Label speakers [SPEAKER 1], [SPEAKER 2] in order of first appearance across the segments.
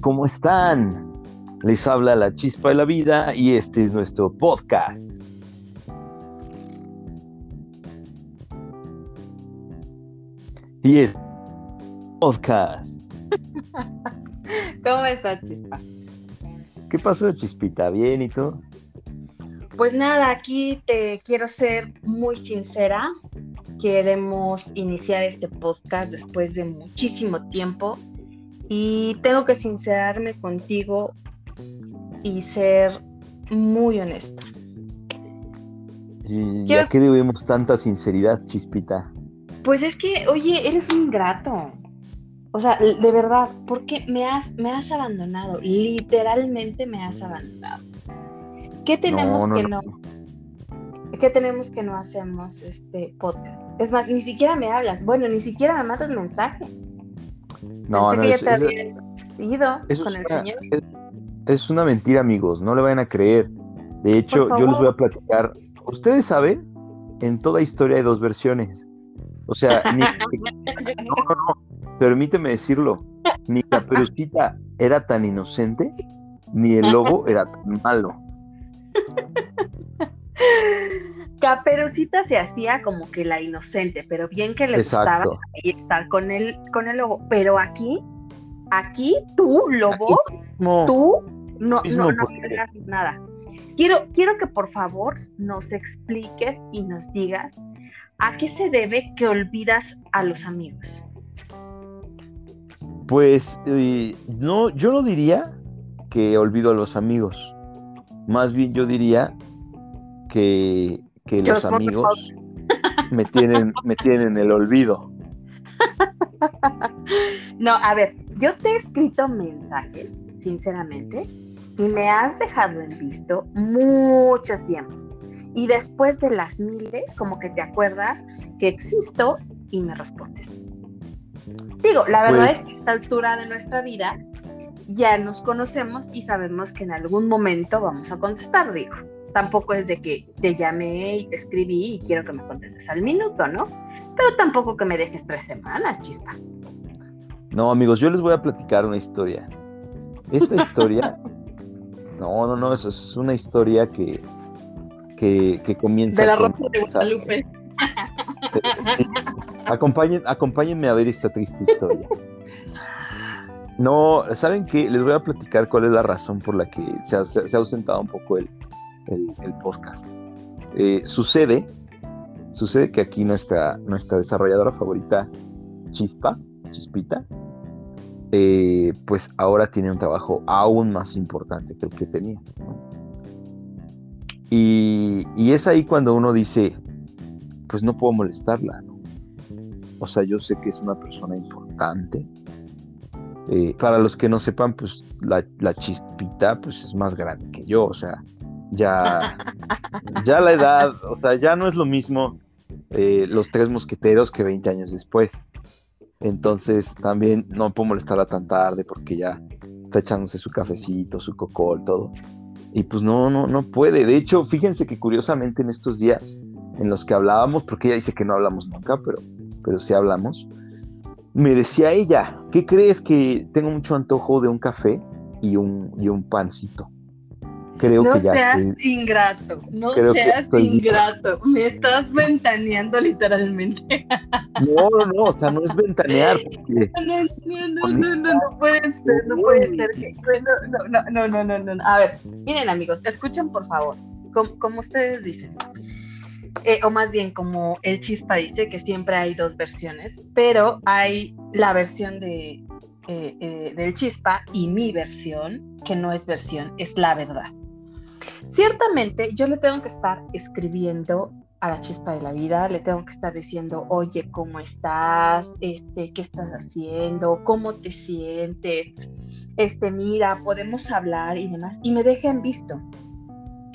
[SPEAKER 1] ¿cómo están? Les habla la chispa de la vida y este es nuestro podcast. Y es podcast.
[SPEAKER 2] ¿Cómo estás, Chispa?
[SPEAKER 1] ¿Qué pasó, Chispita? ¿Bien y tú?
[SPEAKER 2] Pues nada, aquí te quiero ser muy sincera. Queremos iniciar este podcast después de muchísimo tiempo y tengo que sincerarme contigo y ser muy honesta.
[SPEAKER 1] ¿Y ya que debemos tanta sinceridad, Chispita?
[SPEAKER 2] Pues es que, oye, eres un ingrato. O sea, de verdad, porque me has, me has abandonado, literalmente me has abandonado. ¿Qué tenemos que no, ¿Qué tenemos que no hacemos este podcast? Es más, ni siquiera me hablas. Bueno, ni siquiera me mandas mensaje.
[SPEAKER 1] No, no,
[SPEAKER 2] es, es, ido con el
[SPEAKER 1] una,
[SPEAKER 2] señor.
[SPEAKER 1] Es, una mentira, amigos. No le vayan a creer. De hecho, yo les voy a platicar. Ustedes saben, en toda historia hay dos versiones. O sea, ni, no, no, no, permíteme decirlo, ni Caperucita era tan inocente, ni el lobo era tan malo.
[SPEAKER 2] Caperucita se hacía como que la inocente, pero bien que le
[SPEAKER 1] Exacto.
[SPEAKER 2] gustaba estar con el, con el lobo. Pero aquí, aquí, tú, lobo,
[SPEAKER 1] No,
[SPEAKER 2] tú no, no, no nada. Quiero, quiero que por favor nos expliques y nos digas a qué se debe que olvidas a los amigos.
[SPEAKER 1] Pues eh, no, yo no diría que olvido a los amigos. Más bien yo diría que, que los amigos me tienen, me tienen en el olvido.
[SPEAKER 2] No, a ver, yo te he escrito mensajes, sinceramente, y me has dejado en visto mucho tiempo. Y después de las miles, como que te acuerdas que existo y me respondes. Digo, la verdad
[SPEAKER 1] Pues-
[SPEAKER 2] es que a esta altura de nuestra vida ya nos conocemos y sabemos que en algún momento vamos a contestar, digo. Tampoco es de que te llamé y te escribí y quiero que me contestes al minuto, ¿no? Pero tampoco que me dejes tres semanas, chispa.
[SPEAKER 1] No, amigos, yo les voy a platicar una historia. Esta historia, no, no, no, eso es una historia que, que, que comienza
[SPEAKER 2] De la
[SPEAKER 1] con-
[SPEAKER 2] Rosa de Guadalupe.
[SPEAKER 1] Acompañen, acompáñenme a ver esta triste historia. No, ¿saben qué? Les voy a platicar cuál es la razón por la que se ha, se ha ausentado un poco el, el- podcast. Eh, sucede, sucede que aquí nuestra, nuestra desarrolladora favorita, Chispa, Chispita, eh, pues ahora tiene un trabajo aún más importante que el que tenía. ¿no? Y, y es ahí cuando uno dice, pues no puedo molestarla. O sea, yo sé que es una persona importante. Eh, para los que no sepan, pues la, la chispita pues es más grande que yo, o sea, ya, ya la edad, o sea, ya no es lo mismo eh, los tres mosqueteros que 20 años después. Entonces también no puedo molestarla tan tarde porque ya está echándose su cafecito, su cocol, todo. Y pues no, no, no puede. De hecho, fíjense que curiosamente en estos días en los que hablábamos, porque ella dice que no hablamos nunca, pero, pero sí hablamos, me decía ella, ¿qué crees que tengo mucho antojo de un café y un, y un pancito? Creo
[SPEAKER 2] no
[SPEAKER 1] que ya
[SPEAKER 2] seas
[SPEAKER 1] estoy-
[SPEAKER 2] ingrato, no
[SPEAKER 1] creo
[SPEAKER 2] seas
[SPEAKER 1] estoy-
[SPEAKER 2] ingrato. Me estás ventaneando literalmente.
[SPEAKER 1] No, no, no, o sea, no es ventanear, porque
[SPEAKER 2] No, no, no, no, no, no puede ser, no puede ser. no, no, no, no, no, no. A ver, miren amigos, escuchen por favor, como, como ustedes dicen. Eh, o más bien como el chispa dice que siempre hay dos versiones, pero hay la versión de, eh, eh, del chispa y mi versión, que no es versión, es la verdad. Ciertamente yo le tengo que estar escribiendo a la chispa de la vida, le tengo que estar diciendo, oye, ¿cómo estás? Este, ¿qué estás haciendo? ¿Cómo te sientes? Este, mira, podemos hablar y demás. Y me deja en visto.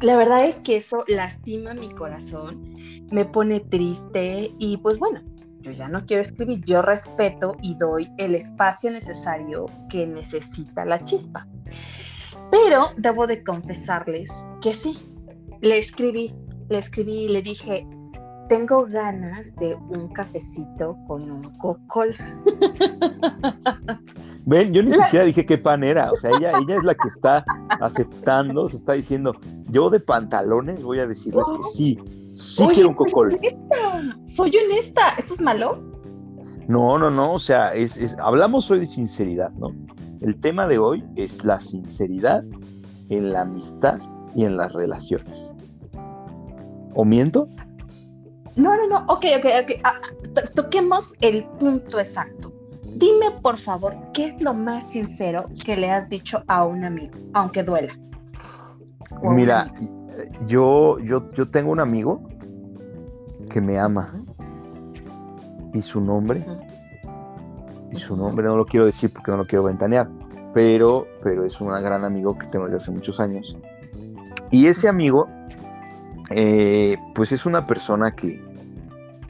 [SPEAKER 2] La verdad es que eso lastima mi corazón, me pone triste y pues bueno, yo ya no quiero escribir, yo respeto y doy el espacio necesario que necesita la chispa. Pero debo de confesarles que sí, le escribí, le escribí y le dije, tengo ganas de un cafecito con un cocol.
[SPEAKER 1] Ven, yo ni siquiera dije qué pan era, o sea, ella, ella es la que está aceptando, se está diciendo, yo de pantalones voy a decirles que sí, sí quiero un cocol.
[SPEAKER 2] Soy honesta, soy honesta, ¿eso es malo?
[SPEAKER 1] No, no, no, o sea, es, hablamos hoy de sinceridad, ¿no? El tema de hoy es la sinceridad en la amistad y en las relaciones. ¿O miento?
[SPEAKER 2] No, no, no, ok, ok, ok. Ah, toquemos el punto exacto. Dime, por favor, ¿qué es lo más sincero que le has dicho a un amigo, aunque duela?
[SPEAKER 1] Mira, yo, yo, yo tengo un amigo que me ama. Y su nombre, y su nombre no lo quiero decir porque no lo quiero ventanear, pero, pero es un gran amigo que tengo desde hace muchos años. Y ese amigo, eh, pues es una persona que,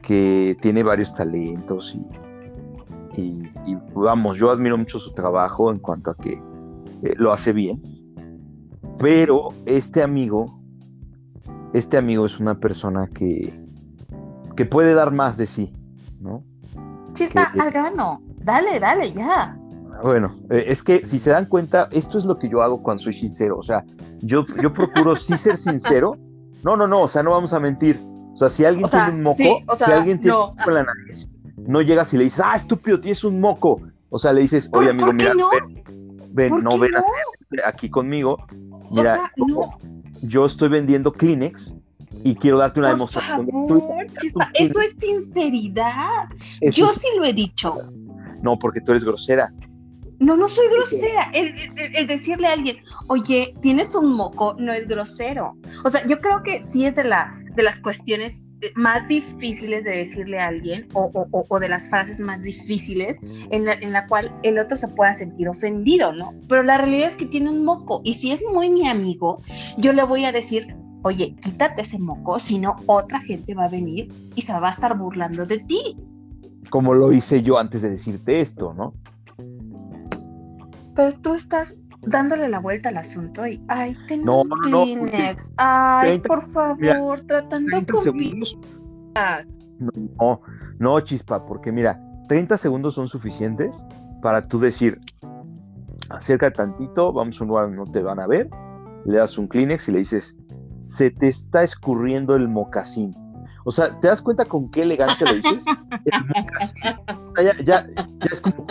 [SPEAKER 1] que tiene varios talentos y, y, vamos, yo admiro mucho su trabajo en cuanto a que eh, lo hace bien. Pero este amigo, este amigo es una persona que, que puede dar más de sí, ¿no?
[SPEAKER 2] Chispa, al grano, dale, dale, ya.
[SPEAKER 1] Bueno, eh, es que si se dan cuenta, esto es lo que yo hago cuando soy sincero. O sea, yo, yo procuro sí ser sincero. No, no, no, o sea, no vamos a mentir. O sea, si alguien tiene un moco, si alguien tiene un moco en la nariz, no llegas y le dices, ah, estúpido, tienes un moco. O sea, le dices, oye, amigo, mira, ven, no, ven aquí conmigo. Mira, yo estoy vendiendo Kleenex y quiero darte una demostración.
[SPEAKER 2] eso es sinceridad. yo sí lo he dicho.
[SPEAKER 1] No, porque tú eres grosera.
[SPEAKER 2] No, no soy grosera. El, decirle a alguien, oye, tienes un moco, no es grosero. O sea, yo creo que sí es de, la, de las cuestiones eh, más difíciles de decirle a alguien o, de las frases más difíciles en la, en la, cual el otro se pueda sentir ofendido, ¿no? Pero la realidad es que tiene un moco y si es muy mi amigo, yo le voy a decir, oye, quítate ese moco, si no otra gente va a venir y se va a estar burlando de ti.
[SPEAKER 1] Como lo hice yo antes de decirte esto, ¿no?
[SPEAKER 2] pero tú estás dándole la vuelta al asunto y, ay, tengo un Kleenex, ay, por favor, tratando con segundos.
[SPEAKER 1] No, no, chispa, porque mira, 30 segundos son suficientes para tú decir, acerca tantito, vamos a un lugar donde no te van a ver, le das un Kleenex y le dices, se te está escurriendo el mocasín. O sea, ¿te das cuenta con qué elegancia lo dices? ya, ya, ya, es como,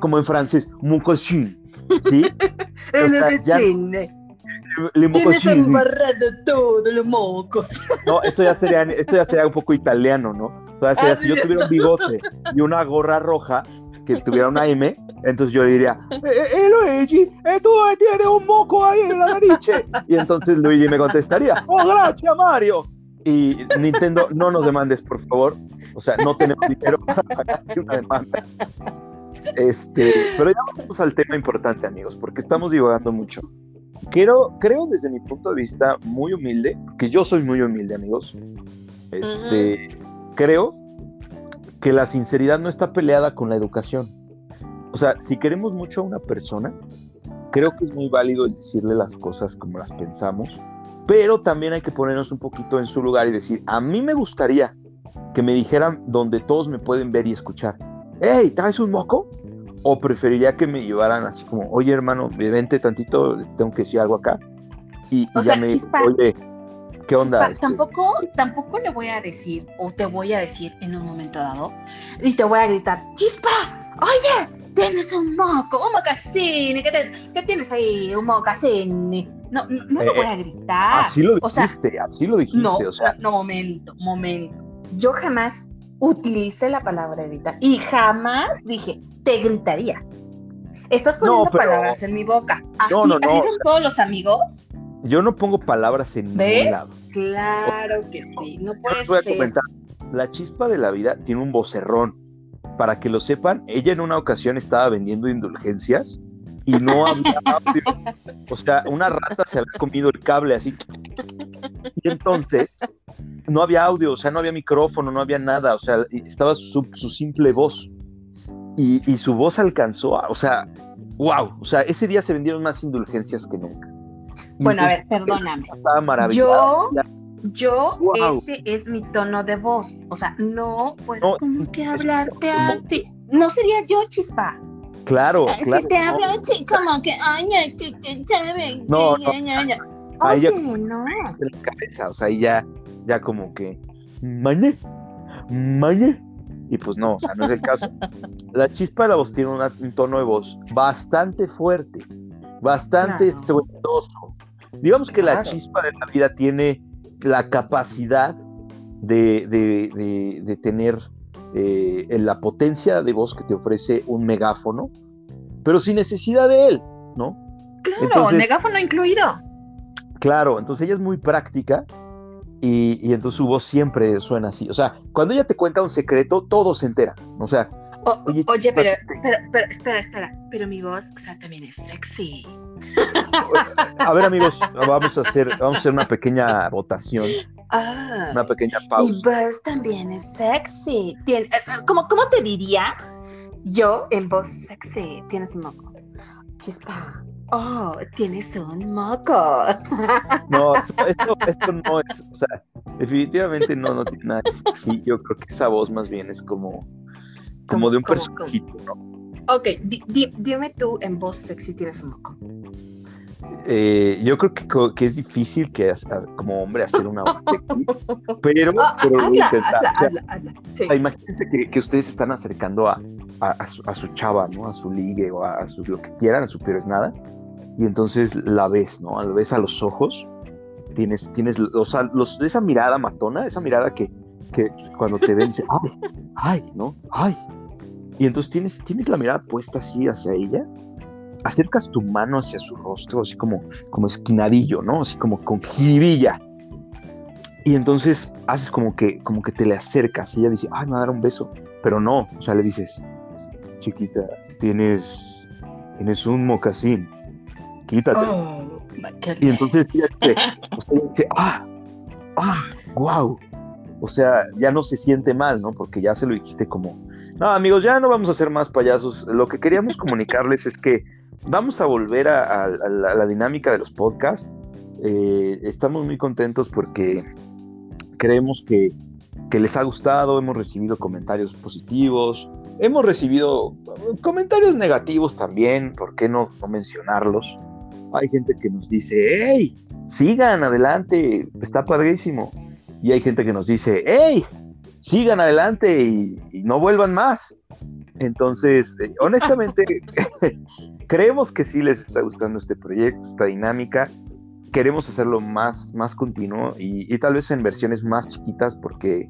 [SPEAKER 1] como, en francés, mocasín. ¿Sí?
[SPEAKER 2] O sea, ya, le, Tienes embarrado todos los mocos.
[SPEAKER 1] No, eso ya sería, esto ya sería un poco italiano, ¿no? O sea, sería, si yo tuviera un bigote y una gorra roja que tuviera una M, entonces yo le diría, eh, eh, eh Luigi, eh, tú tienes un moco ahí en la nariz. Y entonces Luigi me contestaría, oh, gracias, Mario. Y Nintendo, no nos demandes, por favor. O sea, no tenemos dinero para pagarte una demanda. Este, pero ya vamos al tema importante, amigos, porque estamos divagando mucho. Creo, creo desde mi punto de vista muy humilde, que yo soy muy humilde, amigos. Este, creo que la sinceridad no está peleada con la educación. O sea, si queremos mucho a una persona, creo que es muy válido el decirle las cosas como las pensamos, pero también hay que ponernos un poquito en su lugar y decir, a mí me gustaría que me dijeran donde todos me pueden ver y escuchar. hey, ¿traes un moco? O preferiría que me llevaran así como, oye hermano, vente tantito, tengo que decir algo acá. Y, ya me oye, ¿qué onda?
[SPEAKER 2] Este tampoco, tampoco le voy a decir, o te voy a decir en un momento dado, y te voy a gritar, chispa, oye, tienes un moco, un mocasín, ¿qué, tienes ahí? Un mocasín. No, no, no lo voy a eh, gritar.
[SPEAKER 1] Así lo dijiste, así lo dijiste.
[SPEAKER 2] No,
[SPEAKER 1] o sea.
[SPEAKER 2] no, momento, momento. Yo jamás utilicé la palabra gritar y jamás dije, te gritaría. Estás poniendo palabras en mi boca. Así, no, no, no, ¿así son todos los amigos.
[SPEAKER 1] Yo no pongo palabras en ningún lado.
[SPEAKER 2] Claro que sí, no puede voy a comentar.
[SPEAKER 1] La chispa de la vida tiene un vocerrón. Para que lo sepan, ella en una ocasión estaba vendiendo indulgencias y no había audio. O sea, una rata se había comido el cable así. Y entonces no había audio, o sea, no había micrófono, no había nada, o sea, estaba su, simple voz. Y, su voz alcanzó, o sea, wow, o sea, ese día se vendieron más indulgencias que nunca.
[SPEAKER 2] bueno, a ver, perdóname. Estaba maravilloso. Yo, yo, este es mi tono de voz, o sea, no puedo como que hablarte así. No sería yo, chispa.
[SPEAKER 1] Claro, claro.
[SPEAKER 2] Si te hablo así como que, ay, que, que chévere.
[SPEAKER 1] No, no. Ahí ya-
[SPEAKER 2] no.
[SPEAKER 1] en la cabeza, o sea, ahí ya, ya como que, mañe, mañe. Y pues no, o sea, no es el caso. La chispa de la voz tiene una- un tono de voz bastante fuerte, bastante
[SPEAKER 2] Claro.
[SPEAKER 1] estruendoso. Digamos que la
[SPEAKER 2] Claro.
[SPEAKER 1] chispa de la vida tiene la capacidad de, de- de- de tener eh, en la potencia de voz que te ofrece un megáfono, pero sin necesidad de él, ¿no?
[SPEAKER 2] Claro,
[SPEAKER 1] Entonces-
[SPEAKER 2] megáfono incluido.
[SPEAKER 1] Claro, entonces ella es muy práctica y, y entonces su voz siempre suena así. O sea, cuando ella te cuenta un secreto, todos se enteran. O sea,
[SPEAKER 2] O-
[SPEAKER 1] Oye,
[SPEAKER 2] oye, pero, pero, pero, espera, espera. Pero mi voz, o sea, también es sexy.
[SPEAKER 1] a ver amigos, vamos a hacer, vamos a hacer una pequeña votación,
[SPEAKER 2] Ah.
[SPEAKER 1] una pequeña pausa.
[SPEAKER 2] voz también es sexy. Tiene, eh, eh, ¿cómo, ¿Cómo te diría? Yo en voz sexy. Tienes un moco. Chispa. Oh, tienes un moco.
[SPEAKER 1] No, esto, esto- no es, o sea, definitivamente no, no tiene nada de sexy. Yo creo que esa voz más bien es como, como
[SPEAKER 2] ¿Cómo,
[SPEAKER 1] de un personajito, ¿no?
[SPEAKER 2] Ok, di- di- dime tú en voz sexy tienes un moco.
[SPEAKER 1] Eh, yo creo que, que es difícil que como hombre hacer una pero, imagínense que, que ustedes están acercando a, a- a su, a su chava, ¿no? A su ligue o a, a su, lo que quieran, a su pero es nada. Y entonces la ves, ¿no? La ves a los ojos. Tienes, tienes o sea, los- esa mirada matona, esa mirada que, que cuando te ven dice, ay, ay, ¿no? Ay. Y entonces tienes, tienes la mirada puesta así hacia ella. Acercas tu mano hacia su rostro, así como, como esquinadillo, ¿no? Así como con jiribilla. Y entonces haces como que, como que te le acercas y ella dice, ay, me va a dar un beso. Pero no, o sea, le dices, chiquita, tienes, tienes un mocasín, quítate.
[SPEAKER 2] Oh,
[SPEAKER 1] Y entonces ella dice, o sea, ella dice, ah, ah, wow. O sea, ya no se siente mal, ¿no? Porque ya se lo dijiste como, no, amigos, ya no vamos a ser más payasos. Lo que queríamos comunicarles es que vamos a volver a, la, dinámica de los podcasts. Eh, estamos muy contentos porque creemos que, les ha gustado, hemos recibido comentarios positivos, hemos recibido comentarios negativos también, ¿por qué no, mencionarlos? Hay gente que nos dice, hey, sigan adelante, está padrísimo. Y hay gente que nos dice, hey, sigan adelante y, y no vuelvan más. Entonces, eh, honestamente, creemos que sí les está gustando este proyecto, esta dinámica. Queremos hacerlo más, más continuo y, y tal vez en versiones más chiquitas porque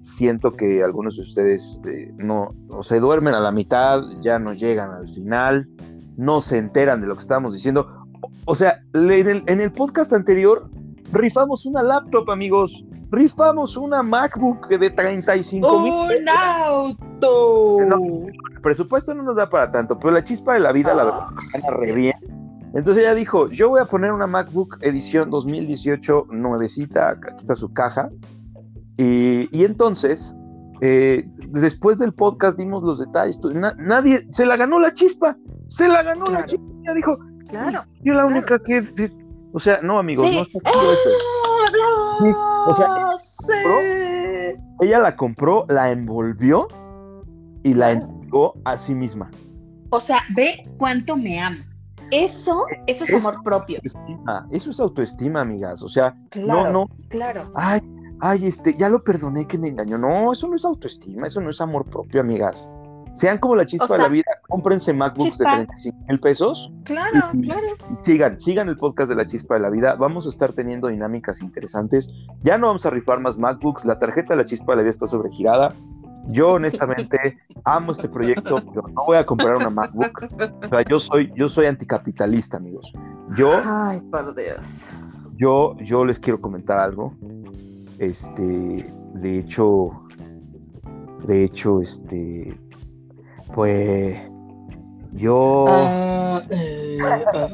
[SPEAKER 1] siento que algunos de ustedes eh, no o se duermen a la mitad, ya no llegan al final, no se enteran de lo que estamos diciendo. O, sea, en el, en el podcast anterior rifamos una laptop, amigos. Rifamos una MacBook de 35 mil.
[SPEAKER 2] ¡Un auto!
[SPEAKER 1] El presupuesto no nos da para tanto, pero la chispa de la vida, la verdad, gana re bien. Entonces ella dijo, yo voy a poner una MacBook edición 2018 nuevecita, aquí está su caja. Y, y entonces, eh, después del podcast dimos los detalles. na- nadie, se la ganó la chispa, se la ganó la
[SPEAKER 2] Claro.
[SPEAKER 1] chispa. Ella dijo,
[SPEAKER 2] Claro.
[SPEAKER 1] yo la única que... que- O sea, no amigos,
[SPEAKER 2] Sí.
[SPEAKER 1] no está eso.
[SPEAKER 2] ¡Ah,
[SPEAKER 1] O sea,
[SPEAKER 2] sí!
[SPEAKER 1] Ella la compró, la envolvió y la
[SPEAKER 2] Claro.
[SPEAKER 1] Entregó a sí misma.
[SPEAKER 2] O sea, ve cuánto me amo. Eso, eso es amor propio.
[SPEAKER 1] Autoestima, Eso es autoestima, amigas. O sea,
[SPEAKER 2] Claro,
[SPEAKER 1] no, no,
[SPEAKER 2] claro.
[SPEAKER 1] ay, ay, este, ya lo perdoné que me engañó. No, eso no es autoestima, eso no es amor propio, amigas. Sean como la chispa
[SPEAKER 2] O sea,
[SPEAKER 1] de la vida, cómprense MacBooks
[SPEAKER 2] chispa.
[SPEAKER 1] de 35 mil pesos.
[SPEAKER 2] Claro,
[SPEAKER 1] y-
[SPEAKER 2] claro.
[SPEAKER 1] y Sigan, sigan el podcast de la chispa de la vida. Vamos a estar teniendo dinámicas interesantes. Ya no vamos a rifar más MacBooks. La tarjeta de la chispa de la vida está sobregirada. Yo honestamente amo este proyecto, pero no voy a comprar una MacBook. O sea, yo soy, yo soy anticapitalista, amigos. Yo
[SPEAKER 2] Ay, por Dios.
[SPEAKER 1] yo, yo les quiero comentar algo. Este, de hecho, de hecho, este, pues, yo,
[SPEAKER 2] Ah, eh, ah,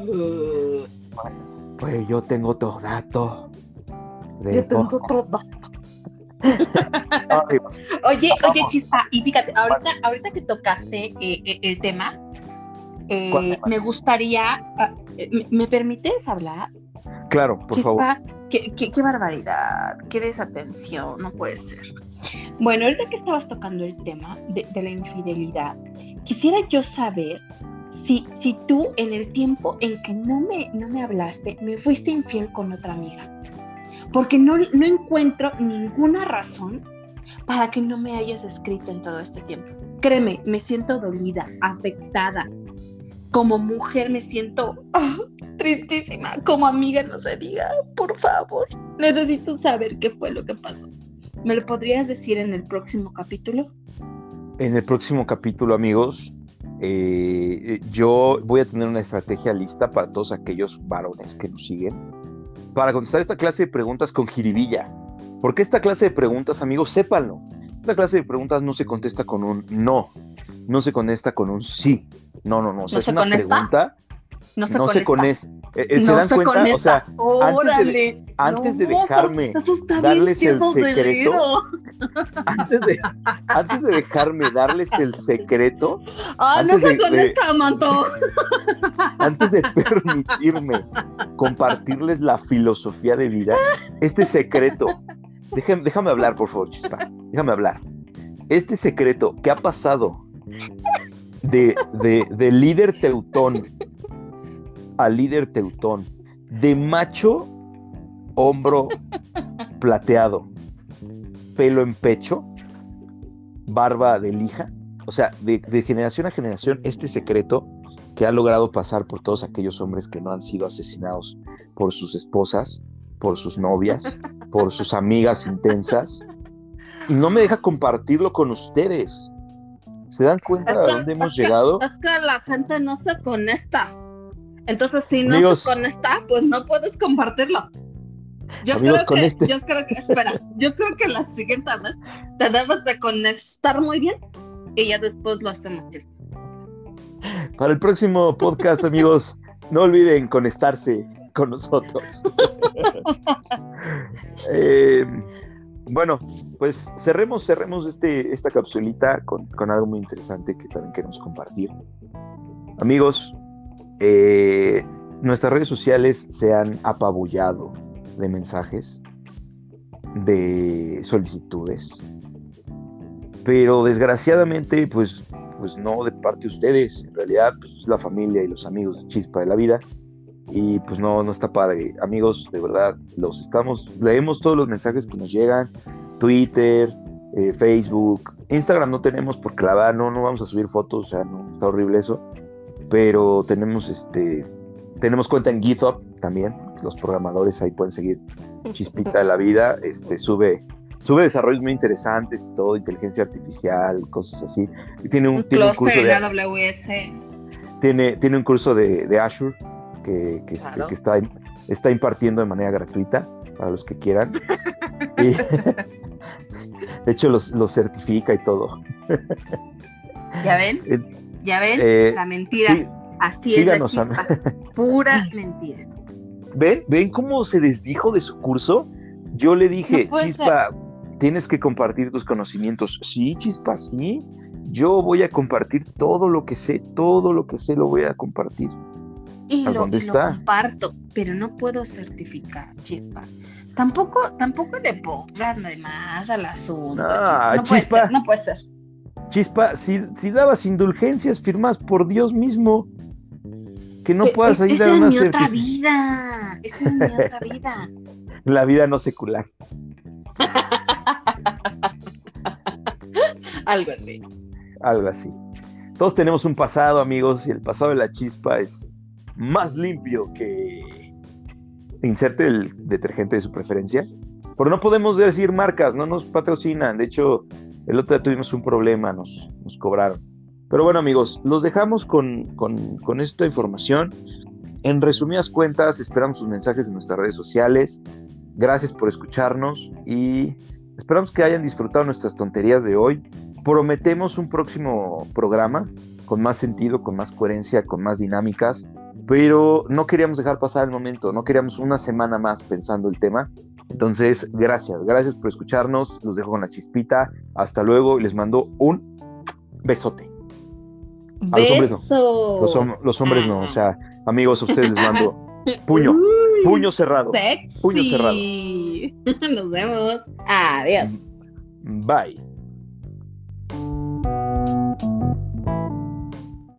[SPEAKER 1] pues yo tengo otros datos. de
[SPEAKER 2] yo tengo
[SPEAKER 1] todo.
[SPEAKER 2] Oye,
[SPEAKER 1] Vamos.
[SPEAKER 2] oye, Chispa, y fíjate, ahorita, ahorita que tocaste eh, eh, el tema, eh,
[SPEAKER 1] ¿Cuál tema?
[SPEAKER 2] me gustaría, ah, ¿me, me permites hablar?
[SPEAKER 1] Claro, por favor.
[SPEAKER 2] Qué- qué barbaridad, qué desatención, no puede ser. Bueno, ahorita que estabas tocando el tema de, de la infidelidad, quisiera yo saber si, si tú en el tiempo en que no me, no me hablaste, me fuiste infiel con otra amiga. Porque no, no encuentro ninguna razón para que no me hayas escrito en todo este tiempo. Créeme, me siento dolida, afectada. Como mujer me siento ah, tristísima. Como amiga no se diga, por favor. Necesito saber qué fue lo que pasó. ¿Me lo podrías decir en el próximo capítulo?
[SPEAKER 1] En el próximo capítulo, amigos, eh, yo voy a tener una estrategia lista para todos aquellos varones que nos siguen para contestar esta clase de preguntas con jiribilla. Porque esta clase de preguntas, amigos, sépanlo. Esta clase de preguntas no se contesta con un no, no se contesta con un sí. No, no, no. O sea, es una pregunta
[SPEAKER 2] no se, no se
[SPEAKER 1] conecta. Eh, eh, ¿Se dan cuenta? O sea, antes de, antes de dejarme darles el secreto, antes de, antes de dejarme darles el secreto,
[SPEAKER 2] ah, no se conecta, Manto.
[SPEAKER 1] Antes de permitirme compartirles la filosofía de vida, este secreto, déjame, déjame hablar, por favor, Chispa, déjame hablar. Este secreto que ha pasado de, de, de líder teutón al líder teutón, de macho, hombro plateado, pelo en pecho, barba de lija. O sea, de, generación a generación, este secreto que ha logrado pasar por todos aquellos hombres que no han sido asesinados por sus esposas, por sus novias, por sus amigas intensas, y no me deja compartirlo con ustedes. ¿Se dan cuenta de dónde hemos llegado?
[SPEAKER 2] Es que la gente no se conecta. Entonces, si no se conecta, pues no puedes compartirlo. Yo creo que, este yo creo que, espera, yo creo que la siguiente vez te debes de conectar muy bien y ya después lo hacemos
[SPEAKER 1] Para el próximo podcast, amigos, no olviden conectarse con nosotros. Eh, bueno, pues cerremos, cerremos este, esta capsulita con, con algo muy interesante que también queremos compartir. Amigos, eh, nuestras redes sociales se han apabullado de mensajes, de solicitudes, pero desgraciadamente, pues, pues no de parte de ustedes, en realidad, pues la familia y los amigos de Chispa de la Vida, y pues no, no está padre. Amigos, de verdad, los estamos, leemos todos los mensajes que nos llegan, Twitter, eh, Facebook, Instagram no tenemos porque la verdad no, no vamos a subir fotos, o sea, no, está horrible eso pero tenemos este tenemos cuenta en GitHub también, los programadores ahí pueden seguir Chispita de la vida, este sube sube desarrollos muy interesantes y todo, inteligencia artificial, cosas así. Y tiene un, tiene un curso de
[SPEAKER 2] AWS.
[SPEAKER 1] Tiene, tiene un curso de, Azure que, que, este, está, está impartiendo de manera gratuita para los que quieran. de hecho, los, los certifica y todo.
[SPEAKER 2] ¿Ya ven? ¿Ya ven? Eh, la mentira. Así síganos, es. pura mentira.
[SPEAKER 1] ¿Ven? ¿Ven cómo se desdijo de su curso? Yo le dije, Chispa, tienes que compartir tus conocimientos. Sí, Chispa, sí. Yo voy a compartir todo lo que sé, todo lo que sé lo voy a compartir.
[SPEAKER 2] Y lo, dónde está? comparto, pero no puedo certificar, Chispa. Tampoco, tampoco le pongas más al asunto. Ah, no, puede ser, no puede ser.
[SPEAKER 1] Chispa, si, si dabas indulgencias, firmas por Dios mismo. Que no puedas ir a una
[SPEAKER 2] Esa es mi otra vida. Esa es mi otra vida.
[SPEAKER 1] La vida no secular.
[SPEAKER 2] Algo así.
[SPEAKER 1] Algo así. Todos tenemos un pasado, amigos, y el pasado de la chispa es más limpio que inserte el detergente de su preferencia. Pero no podemos decir marcas, no nos patrocinan. De hecho, el otro día tuvimos un problema, nos, cobraron. Pero bueno amigos, los dejamos con, con, esta información. En resumidas cuentas, esperamos sus mensajes en nuestras redes sociales. Gracias por escucharnos y esperamos que hayan disfrutado nuestras tonterías de hoy. Prometemos un próximo programa con más sentido, con más coherencia, con más dinámicas, pero no queríamos dejar pasar el momento, no queríamos una semana más pensando el tema. Entonces, gracias, gracias por escucharnos. Los dejo con la chispita. Hasta luego y les mando un besote. A los hombres no. Los, hombres no. O sea, amigos, a ustedes les mando puño. Puño cerrado. Puño cerrado.
[SPEAKER 2] Nos vemos. Adiós.
[SPEAKER 1] Bye.